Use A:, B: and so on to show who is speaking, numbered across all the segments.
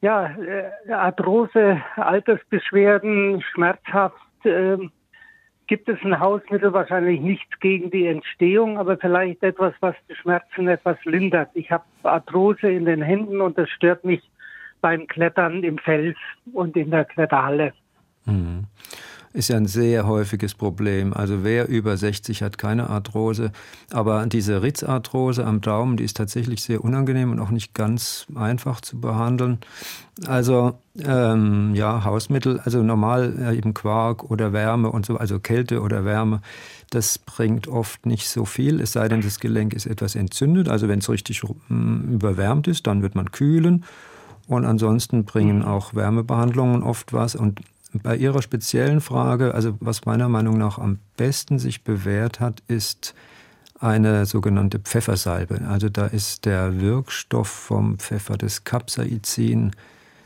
A: Ja, äh, Arthrose, Altersbeschwerden, schmerzhaft. Äh, gibt es ein Hausmittel wahrscheinlich nichts gegen die Entstehung, aber vielleicht etwas, was die Schmerzen etwas lindert. Ich habe Arthrose in den Händen und das stört mich beim Klettern im Fels und in der Kletterhalle.
B: Mhm ist ja ein sehr häufiges Problem. Also wer über 60 hat keine Arthrose, aber diese Ritzarthrose am Daumen, die ist tatsächlich sehr unangenehm und auch nicht ganz einfach zu behandeln. Also ähm, ja, Hausmittel, also normal eben Quark oder Wärme und so, also Kälte oder Wärme, das bringt oft nicht so viel, es sei denn, das Gelenk ist etwas entzündet. Also wenn es richtig mm, überwärmt ist, dann wird man kühlen. Und ansonsten bringen auch Wärmebehandlungen oft was. Und bei Ihrer speziellen Frage, also was meiner Meinung nach am besten sich bewährt hat, ist eine sogenannte Pfeffersalbe. Also da ist der Wirkstoff vom Pfeffer, das Capsaicin,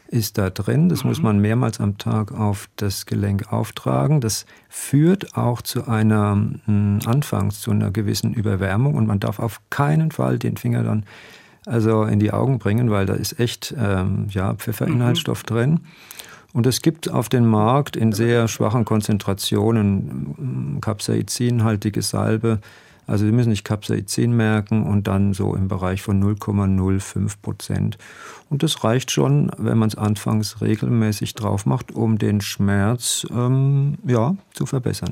B: ist da drin. Das mhm. muss man mehrmals am Tag auf das Gelenk auftragen. Das führt auch zu einer, hm, anfangs zu einer gewissen Überwärmung und man darf auf keinen Fall den Finger dann also in die Augen bringen, weil da ist echt ähm, ja, Pfefferinhaltsstoff mhm. drin. Und es gibt auf dem Markt in sehr schwachen Konzentrationen Capsaicin-haltige Salbe. Also Sie müssen nicht Capsaicin merken und dann so im Bereich von 0,05 Prozent. Und das reicht schon, wenn man es anfangs regelmäßig drauf macht, um den Schmerz ähm, ja, zu verbessern.